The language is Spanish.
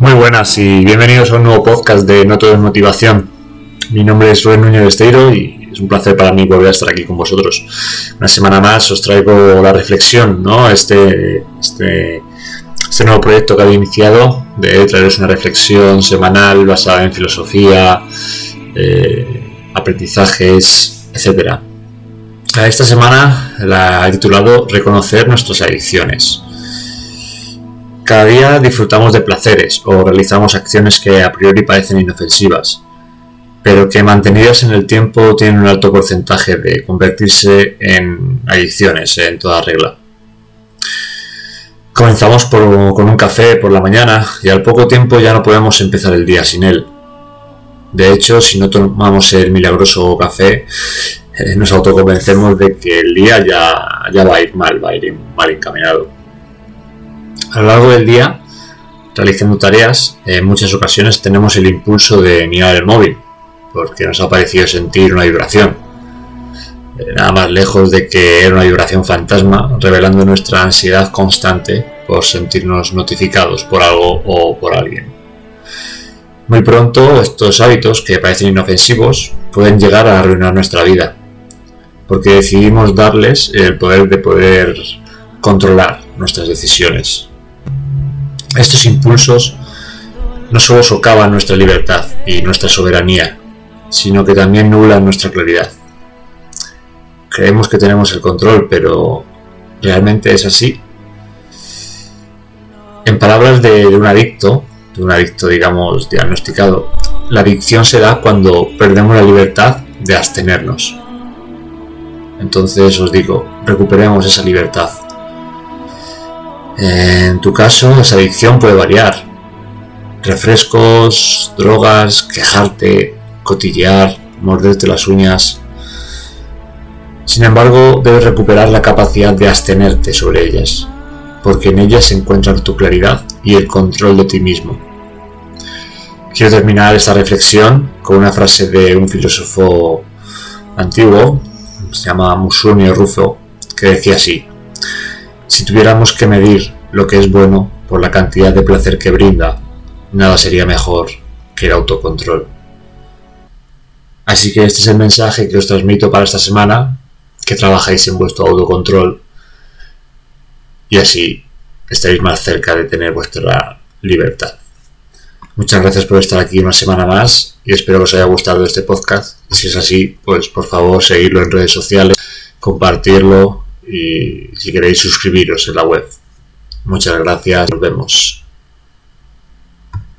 Muy buenas y bienvenidos a un nuevo podcast de No Todo es Motivación. Mi nombre es Rubén Núñez Esteiro y es un placer para mí volver a estar aquí con vosotros. Una semana más os traigo la reflexión, ¿no? Este, este, este nuevo proyecto que había iniciado de traeros una reflexión semanal basada en filosofía, eh, aprendizajes, etc. Esta semana la he titulado Reconocer nuestras adicciones. Cada día disfrutamos de placeres o realizamos acciones que a priori parecen inofensivas, pero que mantenidas en el tiempo tienen un alto porcentaje de convertirse en adicciones en toda regla. Comenzamos con un café por la mañana y al poco tiempo ya no podemos empezar el día sin él. De hecho, si no tomamos el milagroso café, eh, nos autoconvencemos de que el día ya, ya va a ir mal, va a ir mal encaminado. A lo largo del día, realizando tareas, en muchas ocasiones tenemos el impulso de mirar el móvil, porque nos ha parecido sentir una vibración. Eh, nada más lejos de que era una vibración fantasma, revelando nuestra ansiedad constante por sentirnos notificados por algo o por alguien. Muy pronto estos hábitos, que parecen inofensivos, pueden llegar a arruinar nuestra vida, porque decidimos darles el poder de poder controlar nuestras decisiones. Estos impulsos no solo socavan nuestra libertad y nuestra soberanía, sino que también nublan nuestra claridad. Creemos que tenemos el control, pero ¿realmente es así? En palabras de, un adicto, de un adicto digamos diagnosticado, la adicción se da cuando perdemos la libertad de abstenernos. Entonces os digo, recuperemos esa libertad en tu caso, esa adicción puede variar. Refrescos, drogas, quejarte, cotillear, morderte las uñas. Sin embargo, debes recuperar la capacidad de abstenerte sobre ellas, porque en ellas se encuentra tu claridad y el control de ti mismo. Quiero terminar esta reflexión con una frase de un filósofo antiguo, se llama Musunio Rufo, que decía así, si tuviéramos que medir lo que es bueno por la cantidad de placer que brinda, nada sería mejor que el autocontrol. Así que este es el mensaje que os transmito para esta semana, que trabajáis en vuestro autocontrol y así estaréis más cerca de tener vuestra libertad. Muchas gracias por estar aquí una semana más y espero que os haya gustado este podcast. Si es así, pues por favor seguirlo en redes sociales, compartirlo y si queréis suscribiros en la web. Muchas gracias, nos vemos.